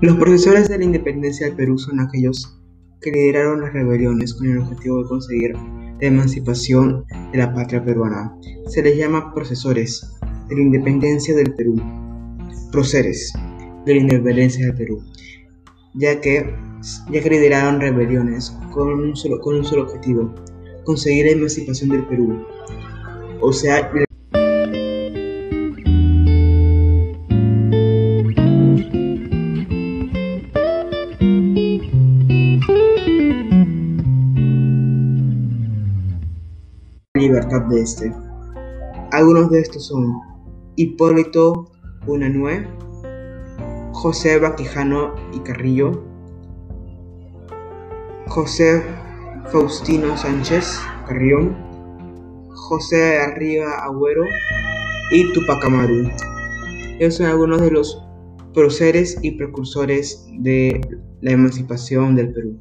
Los profesores de la independencia del Perú son aquellos que lideraron las rebeliones con el objetivo de conseguir la emancipación de la patria peruana. Se les llama profesores de la independencia del Perú, de la independencia del Perú, ya que, ya lideraron rebeliones con un, solo, con un solo objetivo, conseguir la emancipación del Perú, o sea, libertad de este. Algunos de estos son Hipólito Unanue, José Baquijano y Carrillo, José Faustino Sánchez Carrión, José Arriba Agüero y Tupac Amaru. Ellos son algunos de los próceres y precursores de la emancipación del Perú.